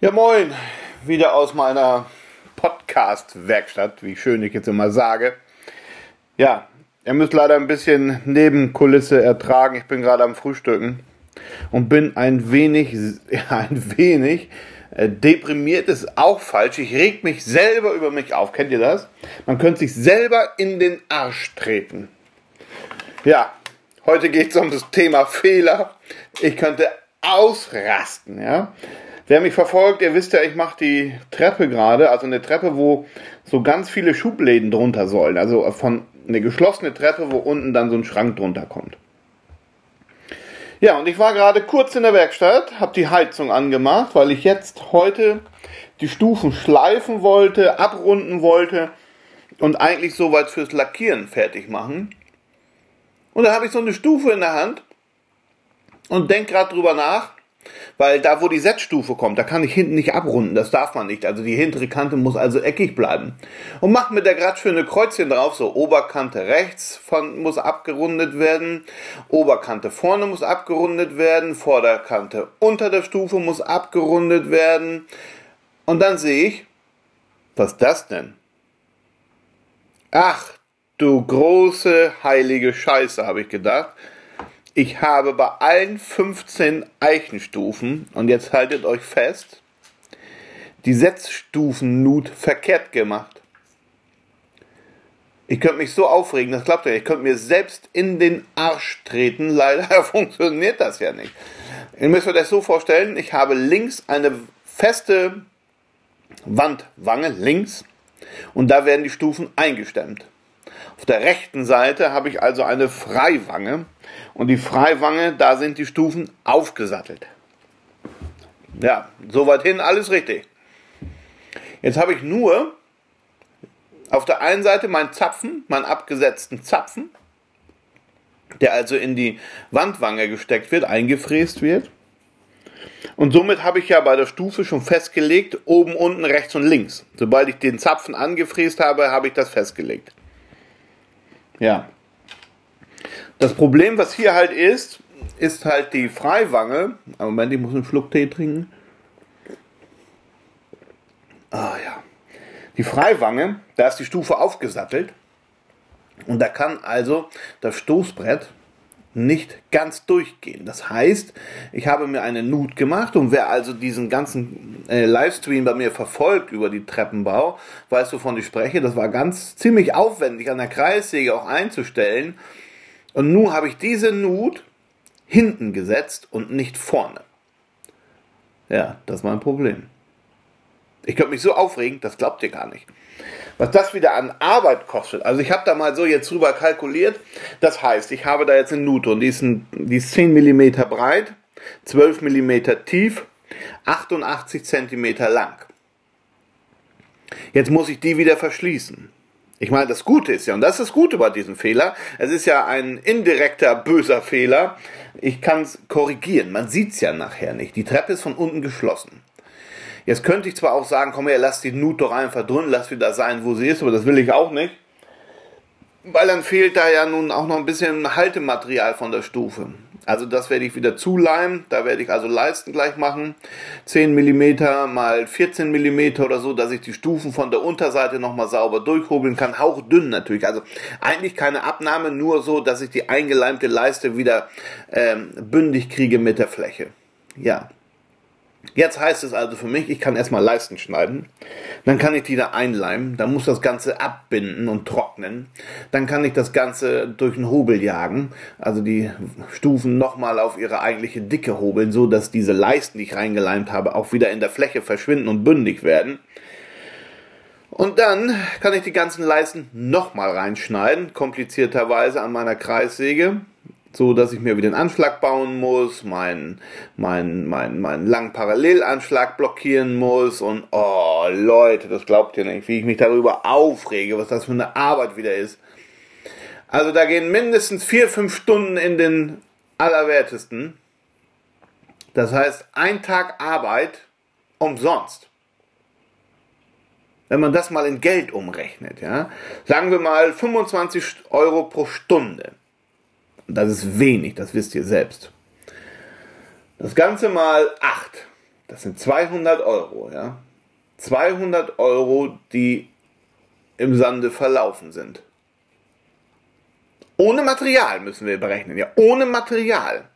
Ja, moin, wieder aus meiner Podcast-Werkstatt, wie schön ich jetzt immer sage. Ja, ihr müsst leider ein bisschen Nebenkulisse ertragen. Ich bin gerade am Frühstücken und bin ein wenig, ja, ein wenig äh, deprimiert ist auch falsch. Ich reg mich selber über mich auf. Kennt ihr das? Man könnte sich selber in den Arsch treten. Ja, heute geht es um das Thema Fehler. Ich könnte ausrasten, ja. Wer mich verfolgt, ihr wisst ja, ich mache die Treppe gerade, also eine Treppe, wo so ganz viele Schubläden drunter sollen. Also von eine geschlossene Treppe, wo unten dann so ein Schrank drunter kommt. Ja, und ich war gerade kurz in der Werkstatt, habe die Heizung angemacht, weil ich jetzt heute die Stufen schleifen wollte, abrunden wollte und eigentlich soweit fürs Lackieren fertig machen. Und da habe ich so eine Stufe in der Hand und denke gerade drüber nach, weil da, wo die Setzstufe kommt, da kann ich hinten nicht abrunden. Das darf man nicht. Also die hintere Kante muss also eckig bleiben. Und macht mit der gerade schöne Kreuzchen drauf. So Oberkante rechts von, muss abgerundet werden. Oberkante vorne muss abgerundet werden. Vorderkante unter der Stufe muss abgerundet werden. Und dann sehe ich, was das denn? Ach, du große heilige Scheiße, habe ich gedacht ich habe bei allen 15 Eichenstufen, und jetzt haltet euch fest, die Setzstufen-Nut verkehrt gemacht. Ich könnte mich so aufregen, das klappt ja nicht. Ich könnte mir selbst in den Arsch treten. Leider funktioniert das ja nicht. Ihr müsst euch das so vorstellen, ich habe links eine feste Wandwange, links, und da werden die Stufen eingestemmt. Auf der rechten Seite habe ich also eine Freiwange und die Freiwange, da sind die Stufen aufgesattelt. Ja, soweit hin alles richtig. Jetzt habe ich nur auf der einen Seite meinen Zapfen, meinen abgesetzten Zapfen, der also in die Wandwange gesteckt wird, eingefräst wird. Und somit habe ich ja bei der Stufe schon festgelegt, oben, unten, rechts und links. Sobald ich den Zapfen angefräst habe, habe ich das festgelegt. Ja. Das Problem, was hier halt ist, ist halt die Freiwange. Moment, ich muss einen Schluck Tee trinken. Ah ja. Die Freiwange, da ist die Stufe aufgesattelt. Und da kann also das Stoßbrett nicht ganz durchgehen. Das heißt, ich habe mir eine Nut gemacht und wer also diesen ganzen äh, Livestream bei mir verfolgt über die Treppenbau, weiß wovon ich spreche. Das war ganz ziemlich aufwendig an der Kreissäge auch einzustellen. Und nun habe ich diese Nut hinten gesetzt und nicht vorne. Ja, das war ein Problem. Ich könnte mich so aufregen, das glaubt ihr gar nicht. Was das wieder an Arbeit kostet. Also ich habe da mal so jetzt drüber kalkuliert. Das heißt, ich habe da jetzt eine Nute und die ist, ein, die ist 10 mm breit, 12 mm tief, 88 cm lang. Jetzt muss ich die wieder verschließen. Ich meine, das Gute ist ja, und das ist das Gute bei diesem Fehler, es ist ja ein indirekter böser Fehler. Ich kann es korrigieren. Man sieht es ja nachher nicht. Die Treppe ist von unten geschlossen. Jetzt könnte ich zwar auch sagen, komm her, lass die Nut doch einfach drin, lass wieder sein, wo sie ist, aber das will ich auch nicht. Weil dann fehlt da ja nun auch noch ein bisschen Haltematerial von der Stufe. Also das werde ich wieder zuleimen, da werde ich also Leisten gleich machen. 10 mm mal 14 mm oder so, dass ich die Stufen von der Unterseite nochmal sauber durchhobeln kann. Hauchdünn natürlich, also eigentlich keine Abnahme, nur so, dass ich die eingeleimte Leiste wieder ähm, bündig kriege mit der Fläche. Ja, Jetzt heißt es also für mich, ich kann erstmal Leisten schneiden, dann kann ich die da einleimen, dann muss das Ganze abbinden und trocknen, dann kann ich das Ganze durch einen Hobel jagen, also die Stufen nochmal auf ihre eigentliche Dicke hobeln, so dass diese Leisten, die ich reingeleimt habe, auch wieder in der Fläche verschwinden und bündig werden. Und dann kann ich die ganzen Leisten nochmal reinschneiden, komplizierterweise an meiner Kreissäge so dass ich mir wieder einen Anschlag bauen muss, meinen mein, mein, mein langen Parallelanschlag blockieren muss und oh Leute, das glaubt ihr nicht, wie ich mich darüber aufrege, was das für eine Arbeit wieder ist. Also da gehen mindestens vier, fünf Stunden in den Allerwertesten. Das heißt, ein Tag Arbeit umsonst. Wenn man das mal in Geld umrechnet, ja, sagen wir mal 25 Euro pro Stunde. Das ist wenig, das wisst ihr selbst. Das Ganze mal 8. Das sind 200 Euro, ja. 200 Euro, die im Sande verlaufen sind. Ohne Material müssen wir berechnen, ja. Ohne Material.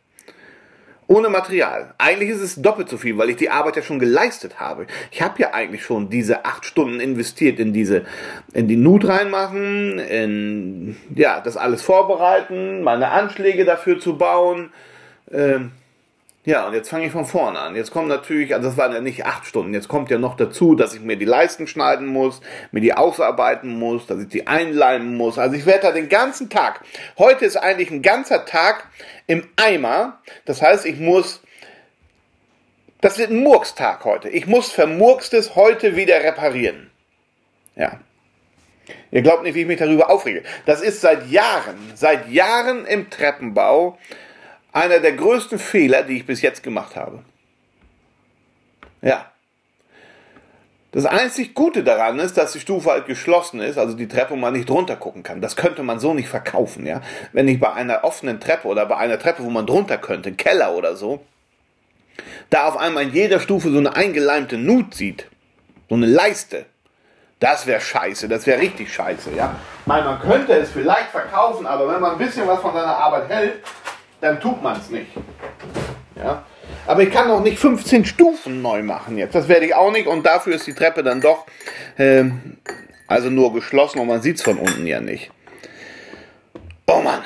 Ohne Material. Eigentlich ist es doppelt so viel, weil ich die Arbeit ja schon geleistet habe. Ich habe ja eigentlich schon diese acht Stunden investiert in diese, in die Nut reinmachen, in, ja, das alles vorbereiten, meine Anschläge dafür zu bauen, ähm, ja, und jetzt fange ich von vorne an. Jetzt kommt natürlich, also das waren ja nicht acht Stunden, jetzt kommt ja noch dazu, dass ich mir die Leisten schneiden muss, mir die ausarbeiten muss, dass ich die einleimen muss. Also ich werde da den ganzen Tag. Heute ist eigentlich ein ganzer Tag im Eimer. Das heißt, ich muss, das wird ein Murkstag heute. Ich muss Vermurkstes heute wieder reparieren. Ja. Ihr glaubt nicht, wie ich mich darüber aufrege. Das ist seit Jahren, seit Jahren im Treppenbau einer der größten Fehler, die ich bis jetzt gemacht habe. Ja. Das einzig Gute daran ist, dass die Stufe halt geschlossen ist, also die Treppe man nicht drunter gucken kann. Das könnte man so nicht verkaufen, ja. Wenn ich bei einer offenen Treppe oder bei einer Treppe, wo man drunter könnte, Keller oder so, da auf einmal in jeder Stufe so eine eingeleimte Nut sieht, so eine Leiste, das wäre scheiße, das wäre richtig scheiße, ja. Meine, man könnte es vielleicht verkaufen, aber wenn man ein bisschen was von seiner Arbeit hält, dann tut man es nicht. Ja? Aber ich kann auch nicht 15 Stufen neu machen jetzt. Das werde ich auch nicht und dafür ist die Treppe dann doch äh, also nur geschlossen und man sieht es von unten ja nicht. Oh Mann,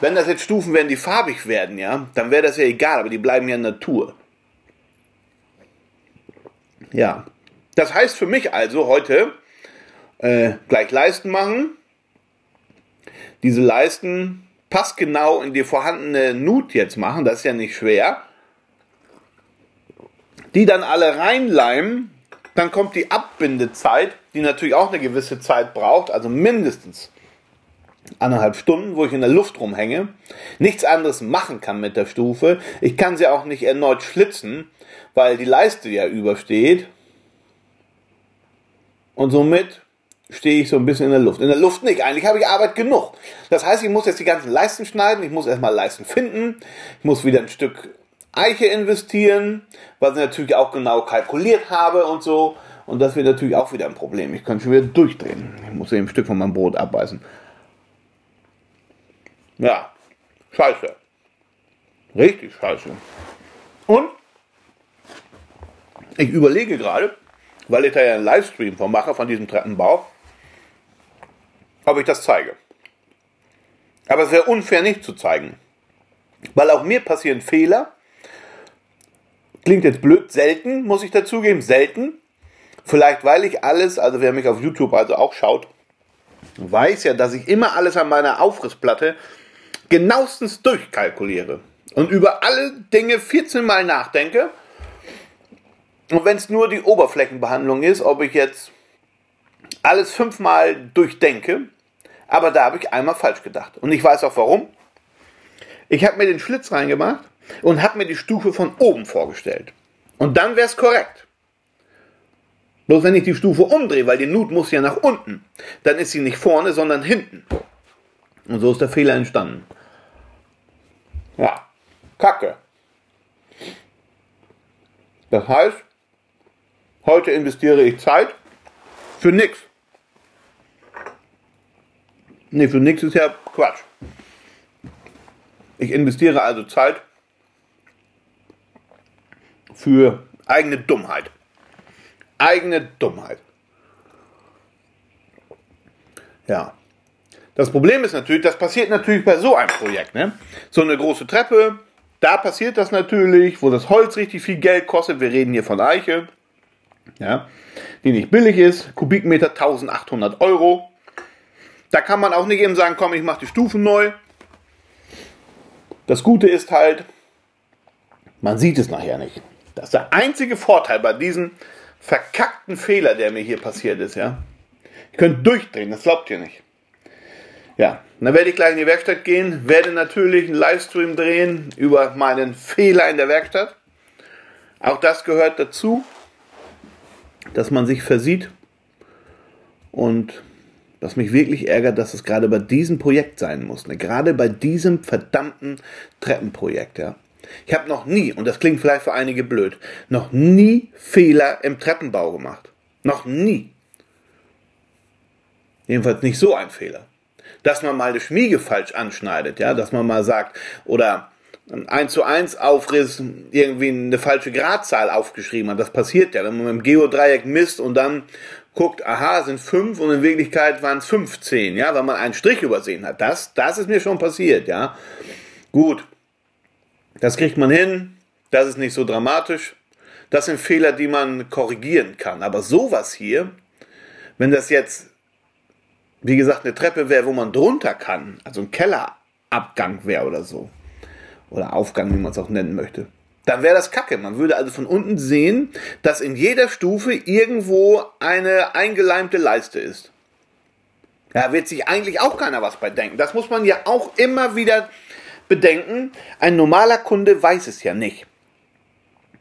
wenn das jetzt Stufen werden, die farbig werden, ja, dann wäre das ja egal, aber die bleiben ja Natur. Ja, das heißt für mich also heute äh, gleich Leisten machen. Diese Leisten passgenau in die vorhandene Nut jetzt machen, das ist ja nicht schwer, die dann alle reinleimen, dann kommt die Abbindezeit, die natürlich auch eine gewisse Zeit braucht, also mindestens anderthalb Stunden, wo ich in der Luft rumhänge, nichts anderes machen kann mit der Stufe. Ich kann sie auch nicht erneut schlitzen, weil die Leiste ja übersteht. Und somit stehe ich so ein bisschen in der Luft. In der Luft nicht. Eigentlich habe ich Arbeit genug. Das heißt, ich muss jetzt die ganzen Leisten schneiden. Ich muss erstmal Leisten finden. Ich muss wieder ein Stück Eiche investieren, was ich natürlich auch genau kalkuliert habe und so. Und das wird natürlich auch wieder ein Problem. Ich kann schon wieder durchdrehen. Ich muss eben ein Stück von meinem Brot abbeißen. Ja, scheiße. Richtig scheiße. Und ich überlege gerade, weil ich da ja einen Livestream von mache, von diesem Treppenbau, ob ich das zeige. Aber es wäre unfair, nicht zu zeigen. Weil auch mir passieren Fehler. Klingt jetzt blöd, selten, muss ich dazugeben, selten. Vielleicht weil ich alles, also wer mich auf YouTube also auch schaut, weiß ja, dass ich immer alles an meiner Aufrissplatte genauestens durchkalkuliere. Und über alle Dinge 14 Mal nachdenke. Und wenn es nur die Oberflächenbehandlung ist, ob ich jetzt alles fünfmal durchdenke, aber da habe ich einmal falsch gedacht. Und ich weiß auch warum. Ich habe mir den Schlitz reingemacht und habe mir die Stufe von oben vorgestellt. Und dann wäre es korrekt. Bloß wenn ich die Stufe umdrehe, weil die Nut muss ja nach unten, dann ist sie nicht vorne, sondern hinten. Und so ist der Fehler entstanden. Ja, Kacke. Das heißt, heute investiere ich Zeit für nichts. Nee, für nächstes Jahr Quatsch. Ich investiere also Zeit für eigene Dummheit. Eigene Dummheit. Ja. Das Problem ist natürlich, das passiert natürlich bei so einem Projekt. Ne? So eine große Treppe, da passiert das natürlich, wo das Holz richtig viel Geld kostet. Wir reden hier von Eiche, ja, die nicht billig ist. Kubikmeter 1800 Euro. Da kann man auch nicht eben sagen, komm, ich mache die Stufen neu. Das Gute ist halt, man sieht es nachher nicht. Das ist der einzige Vorteil bei diesem verkackten Fehler, der mir hier passiert ist, ja. Ich könnte durchdrehen, das glaubt ihr nicht. Ja, dann werde ich gleich in die Werkstatt gehen, werde natürlich einen Livestream drehen über meinen Fehler in der Werkstatt. Auch das gehört dazu, dass man sich versieht und was mich wirklich ärgert, dass es gerade bei diesem Projekt sein muss. Ne? Gerade bei diesem verdammten Treppenprojekt. Ja? Ich habe noch nie, und das klingt vielleicht für einige blöd, noch nie Fehler im Treppenbau gemacht. Noch nie. Jedenfalls nicht so ein Fehler. Dass man mal eine Schmiege falsch anschneidet, ja, dass man mal sagt, oder ein 1 zu 1 Aufriss irgendwie eine falsche Gradzahl aufgeschrieben hat. Das passiert ja, wenn man mit dem Geodreieck misst und dann guckt, aha, sind fünf und in Wirklichkeit waren es 15, ja, weil man einen Strich übersehen hat. Das, das ist mir schon passiert, ja. Gut, das kriegt man hin, das ist nicht so dramatisch. Das sind Fehler, die man korrigieren kann. Aber sowas hier, wenn das jetzt, wie gesagt, eine Treppe wäre, wo man drunter kann, also ein Kellerabgang wäre oder so, oder Aufgang, wie man es auch nennen möchte, dann wäre das Kacke. Man würde also von unten sehen, dass in jeder Stufe irgendwo eine eingeleimte Leiste ist. Da wird sich eigentlich auch keiner was bei denken. Das muss man ja auch immer wieder bedenken. Ein normaler Kunde weiß es ja nicht.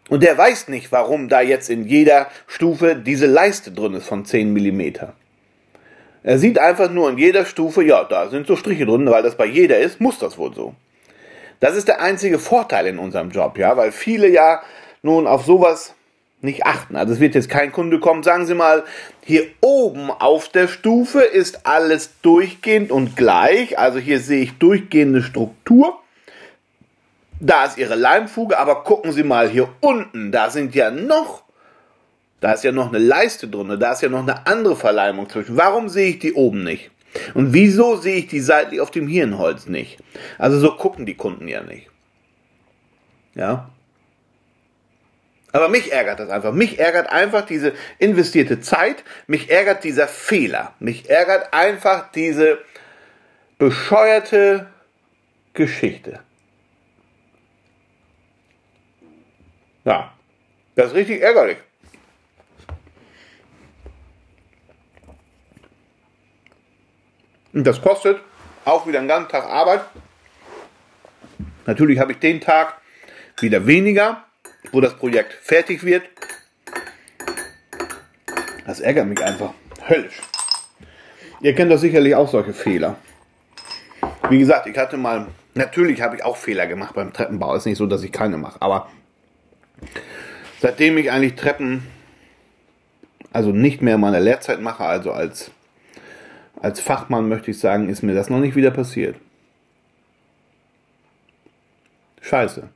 Und der weiß nicht, warum da jetzt in jeder Stufe diese Leiste drin ist von 10 mm. Er sieht einfach nur in jeder Stufe, ja, da sind so Striche drin, weil das bei jeder ist, muss das wohl so. Das ist der einzige Vorteil in unserem Job, ja, weil viele ja nun auf sowas nicht achten. Also es wird jetzt kein Kunde kommen, sagen Sie mal, hier oben auf der Stufe ist alles durchgehend und gleich. Also hier sehe ich durchgehende Struktur. Da ist Ihre Leimfuge, aber gucken Sie mal hier unten, da sind ja noch, da ist ja noch eine Leiste drin, da ist ja noch eine andere Verleimung zwischen. Warum sehe ich die oben nicht? Und wieso sehe ich die seitlich auf dem Hirnholz nicht? Also so gucken die Kunden ja nicht. Ja. Aber mich ärgert das einfach. Mich ärgert einfach diese investierte Zeit. Mich ärgert dieser Fehler. Mich ärgert einfach diese bescheuerte Geschichte. Ja, das ist richtig ärgerlich. Und das kostet auch wieder einen ganzen Tag Arbeit. Natürlich habe ich den Tag wieder weniger, wo das Projekt fertig wird. Das ärgert mich einfach höllisch. Ihr kennt doch sicherlich auch solche Fehler. Wie gesagt, ich hatte mal, natürlich habe ich auch Fehler gemacht beim Treppenbau. Ist nicht so, dass ich keine mache. Aber seitdem ich eigentlich Treppen, also nicht mehr in meiner Lehrzeit mache, also als als Fachmann möchte ich sagen, ist mir das noch nicht wieder passiert. Scheiße.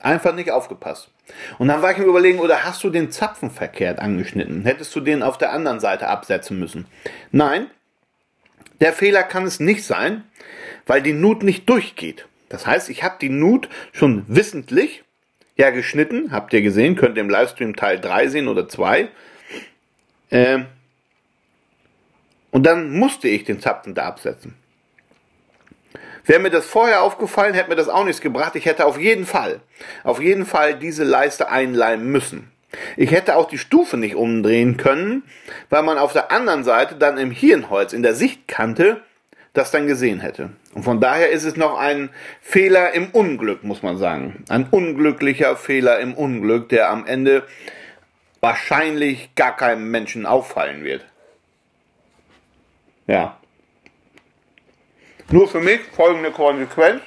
Einfach nicht aufgepasst. Und dann war ich mir überlegen, oder hast du den Zapfen verkehrt angeschnitten? Hättest du den auf der anderen Seite absetzen müssen? Nein, der Fehler kann es nicht sein, weil die Nut nicht durchgeht. Das heißt, ich habe die Nut schon wissentlich ja geschnitten, habt ihr gesehen, könnt ihr im Livestream Teil 3 sehen oder 2. Äh, und dann musste ich den Zapfen da absetzen. Wäre mir das vorher aufgefallen, hätte mir das auch nichts gebracht. Ich hätte auf jeden Fall, auf jeden Fall diese Leiste einleimen müssen. Ich hätte auch die Stufe nicht umdrehen können, weil man auf der anderen Seite dann im Hirnholz, in der Sichtkante, das dann gesehen hätte. Und von daher ist es noch ein Fehler im Unglück, muss man sagen. Ein unglücklicher Fehler im Unglück, der am Ende wahrscheinlich gar keinem Menschen auffallen wird. Ja. Nur für mich folgende Konsequenz.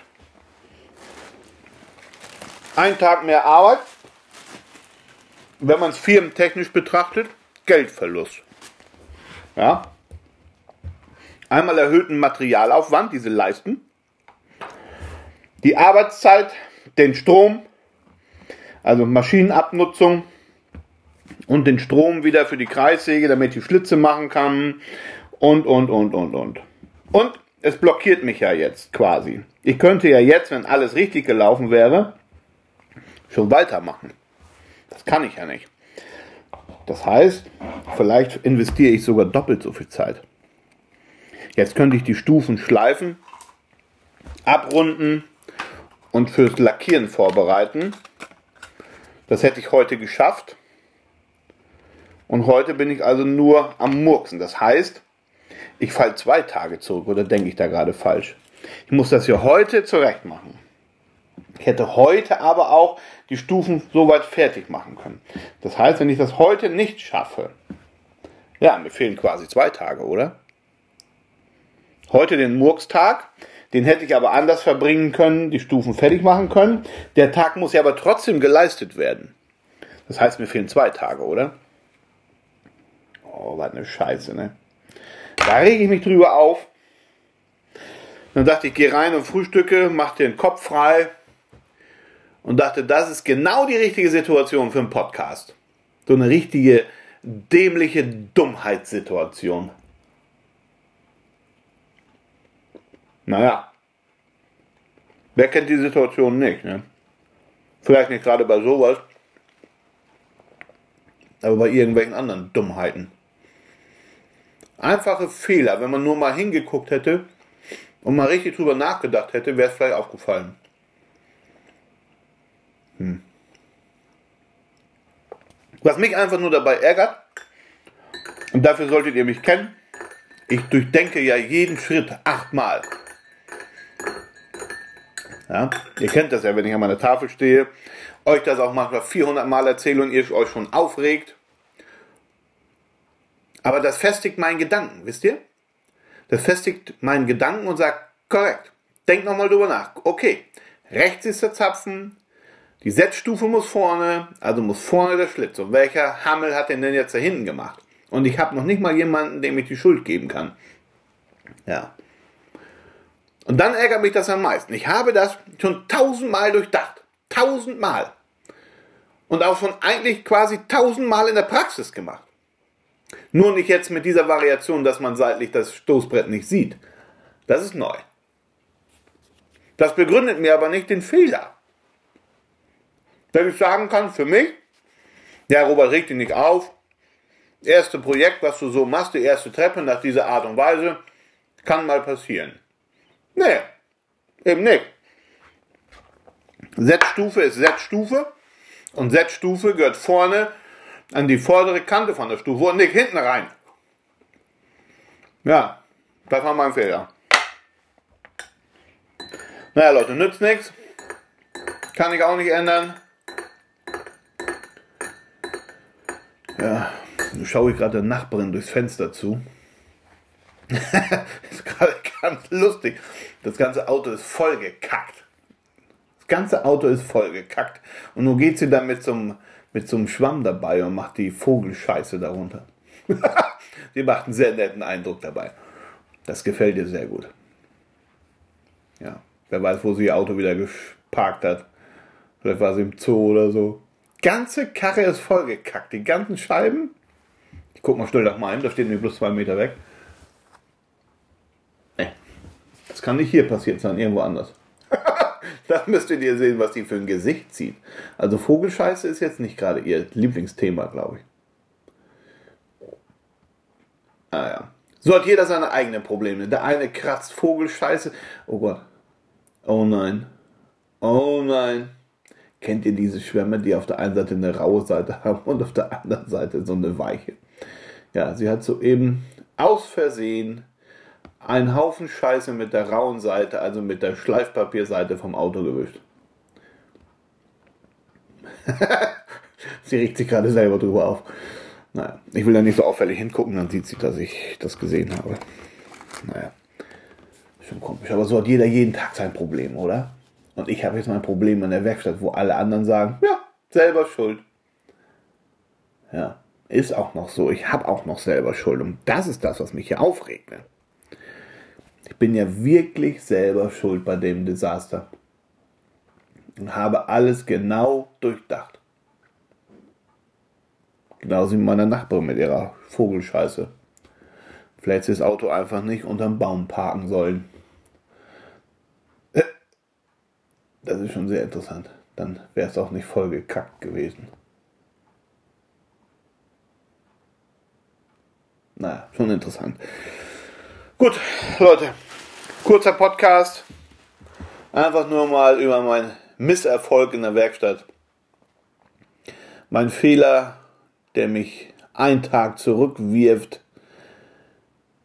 Ein Tag mehr Arbeit, wenn man es firmentechnisch betrachtet, Geldverlust. Ja. Einmal erhöhten Materialaufwand, diese Leisten. Die Arbeitszeit, den Strom, also Maschinenabnutzung und den Strom wieder für die Kreissäge, damit die Schlitze machen kann und, und, und, und, und. Und es blockiert mich ja jetzt quasi. Ich könnte ja jetzt, wenn alles richtig gelaufen wäre, schon weitermachen. Das kann ich ja nicht. Das heißt, vielleicht investiere ich sogar doppelt so viel Zeit. Jetzt könnte ich die Stufen schleifen, abrunden und fürs Lackieren vorbereiten. Das hätte ich heute geschafft. Und heute bin ich also nur am Murksen. Das heißt, ich falle zwei Tage zurück oder denke ich da gerade falsch? Ich muss das ja heute zurecht machen. Ich hätte heute aber auch die Stufen soweit fertig machen können. Das heißt, wenn ich das heute nicht schaffe, ja, mir fehlen quasi zwei Tage, oder? Heute den Murkstag, Den hätte ich aber anders verbringen können, die Stufen fertig machen können. Der Tag muss ja aber trotzdem geleistet werden. Das heißt, mir fehlen zwei Tage, oder? Oh, was eine Scheiße, ne? Da rege ich mich drüber auf. Dann dachte ich, geh rein und frühstücke, mach den Kopf frei. Und dachte, das ist genau die richtige Situation für einen Podcast. So eine richtige dämliche Dummheitssituation. Naja. Wer kennt die Situation nicht, ne? Vielleicht nicht gerade bei sowas, aber bei irgendwelchen anderen Dummheiten. Einfache Fehler, wenn man nur mal hingeguckt hätte und mal richtig drüber nachgedacht hätte, wäre es vielleicht aufgefallen. Hm. Was mich einfach nur dabei ärgert, und dafür solltet ihr mich kennen, ich durchdenke ja jeden Schritt achtmal. Ja, ihr kennt das ja, wenn ich an meiner Tafel stehe, euch das auch manchmal 400 Mal erzähle und ihr euch schon aufregt. Aber das festigt meinen Gedanken, wisst ihr? Das festigt meinen Gedanken und sagt, korrekt, denk nochmal drüber nach. Okay, rechts ist der Zapfen, die Setzstufe muss vorne, also muss vorne der Schlitz. Und welcher Hammel hat den denn jetzt da hinten gemacht? Und ich habe noch nicht mal jemanden, dem ich die Schuld geben kann. Ja. Und dann ärgert mich das am meisten. Ich habe das schon tausendmal durchdacht. Tausendmal. Und auch schon eigentlich quasi tausendmal in der Praxis gemacht. Nur nicht jetzt mit dieser Variation, dass man seitlich das Stoßbrett nicht sieht. Das ist neu. Das begründet mir aber nicht den Fehler. Wenn ich sagen kann, für mich, ja, Robert, reg dich nicht auf. Erste Projekt, was du so machst, die erste Treppe nach dieser Art und Weise, kann mal passieren. Nee, eben nicht. Z-Stufe ist Z-Stufe und Z-Stufe gehört vorne an die vordere Kante von der Stufe und nicht hinten rein. Ja, das war mein Fehler. Naja, Leute, nützt nichts. Kann ich auch nicht ändern. Ja, nun schaue ich gerade der Nachbarin durchs Fenster zu. ist gerade ganz lustig. Das ganze Auto ist voll gekackt. Das ganze Auto ist voll gekackt. Und nun geht sie dann mit so einem, mit so einem Schwamm dabei und macht die Vogelscheiße darunter. sie macht einen sehr netten Eindruck dabei. Das gefällt ihr sehr gut. Ja, wer weiß, wo sie ihr Auto wieder geparkt hat. Vielleicht war sie im Zoo oder so. Ganze Karre ist voll gekackt. Die ganzen Scheiben. Ich guck mal schnell nach meinem, da steht mir bloß zwei Meter weg. Das kann nicht hier passiert sein, irgendwo anders. da müsstet ihr sehen, was die für ein Gesicht zieht. Also Vogelscheiße ist jetzt nicht gerade ihr Lieblingsthema, glaube ich. Ah ja. So hat jeder seine eigenen Probleme. Der eine kratzt Vogelscheiße. Oh Gott. Oh nein. Oh nein. Kennt ihr diese Schwämme, die auf der einen Seite eine raue Seite haben und auf der anderen Seite so eine weiche? Ja, sie hat soeben aus Versehen einen Haufen Scheiße mit der rauen Seite, also mit der Schleifpapierseite vom Auto gewischt. sie regt sich gerade selber drüber auf. Naja, ich will da nicht so auffällig hingucken, dann sieht sie, dass ich das gesehen habe. Naja, schon komisch. Aber so hat jeder jeden Tag sein Problem, oder? Und ich habe jetzt mein Problem in der Werkstatt, wo alle anderen sagen, ja, selber schuld. Ja, ist auch noch so. Ich habe auch noch selber Schuld. Und das ist das, was mich hier aufregt. Ne? Bin ja wirklich selber schuld bei dem Desaster. Und habe alles genau durchdacht. Genauso wie meine Nachbarin mit ihrer Vogelscheiße. Vielleicht ist das Auto einfach nicht unterm Baum parken sollen. Das ist schon sehr interessant. Dann wäre es auch nicht voll gekackt gewesen. Naja, schon interessant. Gut, Leute, kurzer Podcast. Einfach nur mal über meinen Misserfolg in der Werkstatt. Mein Fehler, der mich einen Tag zurückwirft,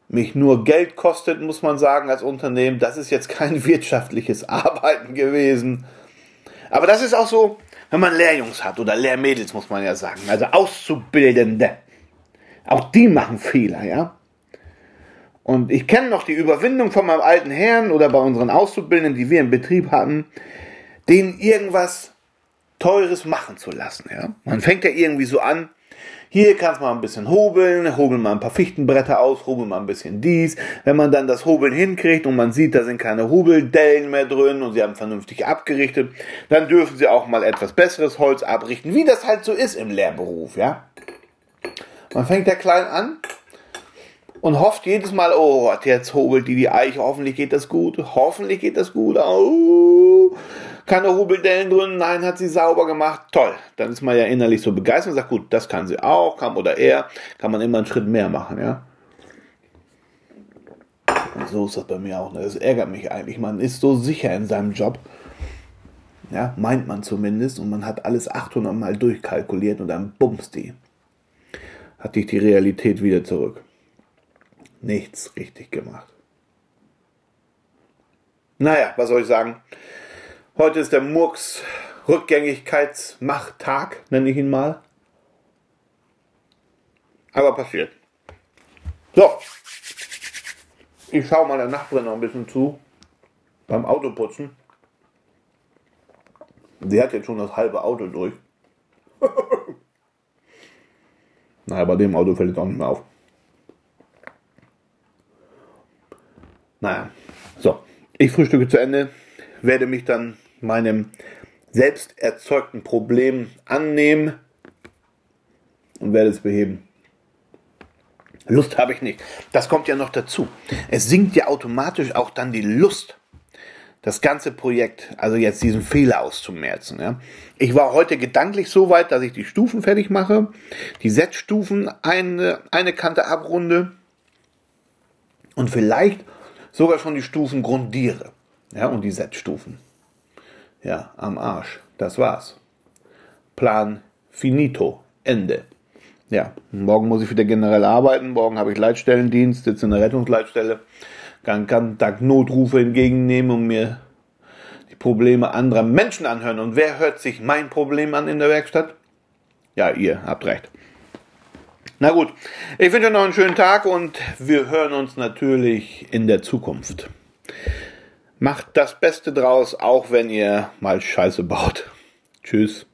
mich nur Geld kostet, muss man sagen, als Unternehmen. Das ist jetzt kein wirtschaftliches Arbeiten gewesen. Aber das ist auch so, wenn man Lehrjungs hat oder Lehrmädels, muss man ja sagen. Also Auszubildende. Auch die machen Fehler, ja. Und ich kenne noch die Überwindung von meinem alten Herrn oder bei unseren Auszubildenden, die wir im Betrieb hatten, denen irgendwas Teures machen zu lassen. Ja? Man fängt ja irgendwie so an, hier kannst du mal ein bisschen hobeln, hobeln mal ein paar Fichtenbretter aus, hobeln mal ein bisschen dies. Wenn man dann das Hobeln hinkriegt und man sieht, da sind keine Hobeldellen mehr drin und sie haben vernünftig abgerichtet, dann dürfen sie auch mal etwas besseres Holz abrichten, wie das halt so ist im Lehrberuf, ja. Man fängt ja klein an und hofft jedes Mal, oh, jetzt hobelt die die Eiche, hoffentlich geht das gut, hoffentlich geht das gut, oh, keine Hobeldellen drin, nein, hat sie sauber gemacht, toll. Dann ist man ja innerlich so begeistert und sagt, gut, das kann sie auch, kann oder er, kann man immer einen Schritt mehr machen, ja. Und so ist das bei mir auch. Ne? Das ärgert mich eigentlich. Man ist so sicher in seinem Job. Ja, meint man zumindest. Und man hat alles 800 Mal durchkalkuliert und dann bumst die. Hat dich die Realität wieder zurück. Nichts richtig gemacht. Naja, was soll ich sagen? Heute ist der Murks Rückgängigkeitsmachttag, nenne ich ihn mal. Aber passiert. So. Ich schaue mal der Nachbarin noch ein bisschen zu. Beim Autoputzen. Sie hat jetzt schon das halbe Auto durch. naja, bei dem Auto fällt es auch nicht mehr auf. Naja, so. Ich frühstücke zu Ende, werde mich dann meinem selbst erzeugten Problem annehmen und werde es beheben. Lust habe ich nicht. Das kommt ja noch dazu. Es sinkt ja automatisch auch dann die Lust, das ganze Projekt, also jetzt diesen Fehler auszumerzen. Ja. Ich war heute gedanklich so weit, dass ich die Stufen fertig mache, die Setzstufen eine, eine Kante abrunde und vielleicht sogar schon die Stufen grundiere. Ja, und die Setzstufen. Ja, am Arsch. Das war's. Plan finito. Ende. Ja, morgen muss ich wieder generell arbeiten. Morgen habe ich Leitstellendienst, sitze in der Rettungsleitstelle, kann ganz Tag Notrufe entgegennehmen und mir die Probleme anderer Menschen anhören. Und wer hört sich mein Problem an in der Werkstatt? Ja, ihr habt recht. Na gut, ich wünsche euch noch einen schönen Tag und wir hören uns natürlich in der Zukunft. Macht das Beste draus, auch wenn ihr mal Scheiße baut. Tschüss.